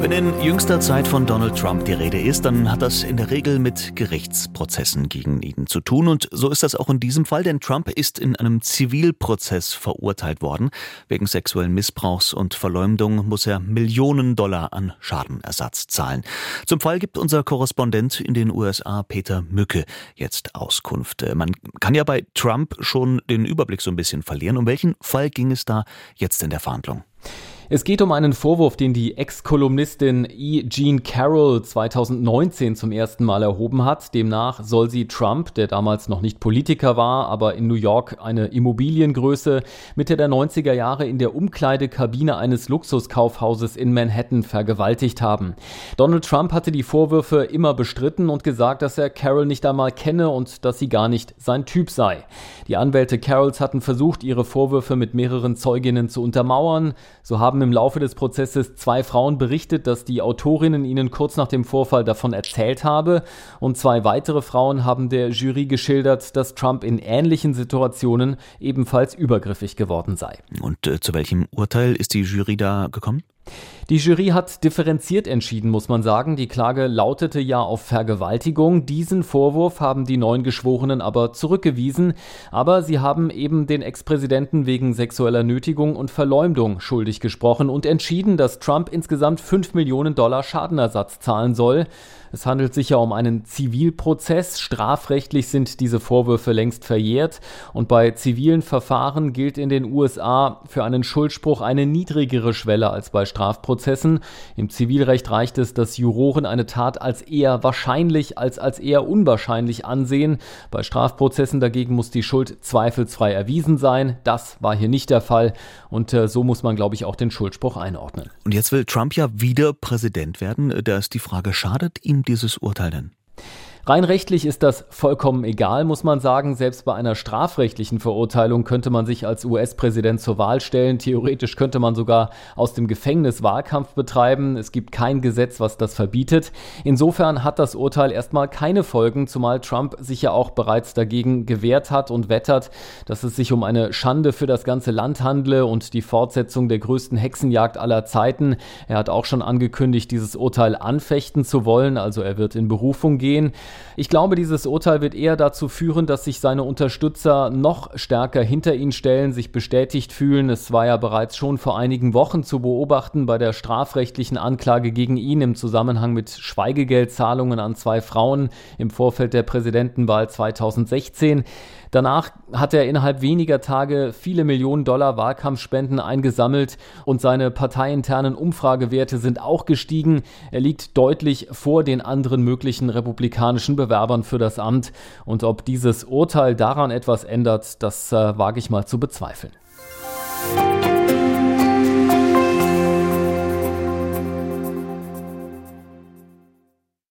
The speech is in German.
Wenn in jüngster Zeit von Donald Trump die Rede ist, dann hat das in der Regel mit Gerichtsprozessen gegen ihn zu tun. Und so ist das auch in diesem Fall, denn Trump ist in einem Zivilprozess verurteilt worden. Wegen sexuellen Missbrauchs und Verleumdung muss er Millionen Dollar an Schadenersatz zahlen. Zum Fall gibt unser Korrespondent in den USA, Peter Mücke, jetzt Auskunft. Man kann ja bei Trump schon den Überblick so ein bisschen verlieren. Um welchen Fall ging es da jetzt in der Verhandlung? Es geht um einen Vorwurf, den die Ex-Kolumnistin E. Jean Carroll 2019 zum ersten Mal erhoben hat. Demnach soll sie Trump, der damals noch nicht Politiker war, aber in New York eine Immobiliengröße, Mitte der 90er Jahre in der Umkleidekabine eines Luxuskaufhauses in Manhattan vergewaltigt haben. Donald Trump hatte die Vorwürfe immer bestritten und gesagt, dass er Carroll nicht einmal kenne und dass sie gar nicht sein Typ sei. Die Anwälte Carrolls hatten versucht, ihre Vorwürfe mit mehreren Zeuginnen zu untermauern. So haben haben im Laufe des Prozesses zwei Frauen berichtet, dass die Autorinnen ihnen kurz nach dem Vorfall davon erzählt habe. Und zwei weitere Frauen haben der Jury geschildert, dass Trump in ähnlichen Situationen ebenfalls übergriffig geworden sei. Und äh, zu welchem Urteil ist die Jury da gekommen? Die Jury hat differenziert entschieden, muss man sagen. Die Klage lautete ja auf Vergewaltigung. Diesen Vorwurf haben die neun Geschworenen aber zurückgewiesen. Aber sie haben eben den Ex-Präsidenten wegen sexueller Nötigung und Verleumdung schuldig gesprochen und entschieden, dass Trump insgesamt 5 Millionen Dollar Schadenersatz zahlen soll. Es handelt sich ja um einen Zivilprozess. Strafrechtlich sind diese Vorwürfe längst verjährt. Und bei zivilen Verfahren gilt in den USA für einen Schuldspruch eine niedrigere Schwelle als bei Strafprozessen. Im Zivilrecht reicht es, dass Juroren eine Tat als eher wahrscheinlich als als eher unwahrscheinlich ansehen. Bei Strafprozessen dagegen muss die Schuld zweifelsfrei erwiesen sein. Das war hier nicht der Fall. Und äh, so muss man, glaube ich, auch den Schuldspruch einordnen. Und jetzt will Trump ja wieder Präsident werden. Da ist die Frage, schadet ihm dieses Urteil denn? Rein rechtlich ist das vollkommen egal, muss man sagen. Selbst bei einer strafrechtlichen Verurteilung könnte man sich als US-Präsident zur Wahl stellen. Theoretisch könnte man sogar aus dem Gefängnis Wahlkampf betreiben. Es gibt kein Gesetz, was das verbietet. Insofern hat das Urteil erstmal keine Folgen, zumal Trump sich ja auch bereits dagegen gewehrt hat und wettert, dass es sich um eine Schande für das ganze Land handle und die Fortsetzung der größten Hexenjagd aller Zeiten. Er hat auch schon angekündigt, dieses Urteil anfechten zu wollen, also er wird in Berufung gehen. Ich glaube, dieses Urteil wird eher dazu führen, dass sich seine Unterstützer noch stärker hinter ihn stellen, sich bestätigt fühlen. Es war ja bereits schon vor einigen Wochen zu beobachten bei der strafrechtlichen Anklage gegen ihn im Zusammenhang mit Schweigegeldzahlungen an zwei Frauen im Vorfeld der Präsidentenwahl 2016. Danach hat er innerhalb weniger Tage viele Millionen Dollar Wahlkampfspenden eingesammelt und seine parteiinternen Umfragewerte sind auch gestiegen. Er liegt deutlich vor den anderen möglichen republikanischen Bewerbern für das Amt. Und ob dieses Urteil daran etwas ändert, das äh, wage ich mal zu bezweifeln.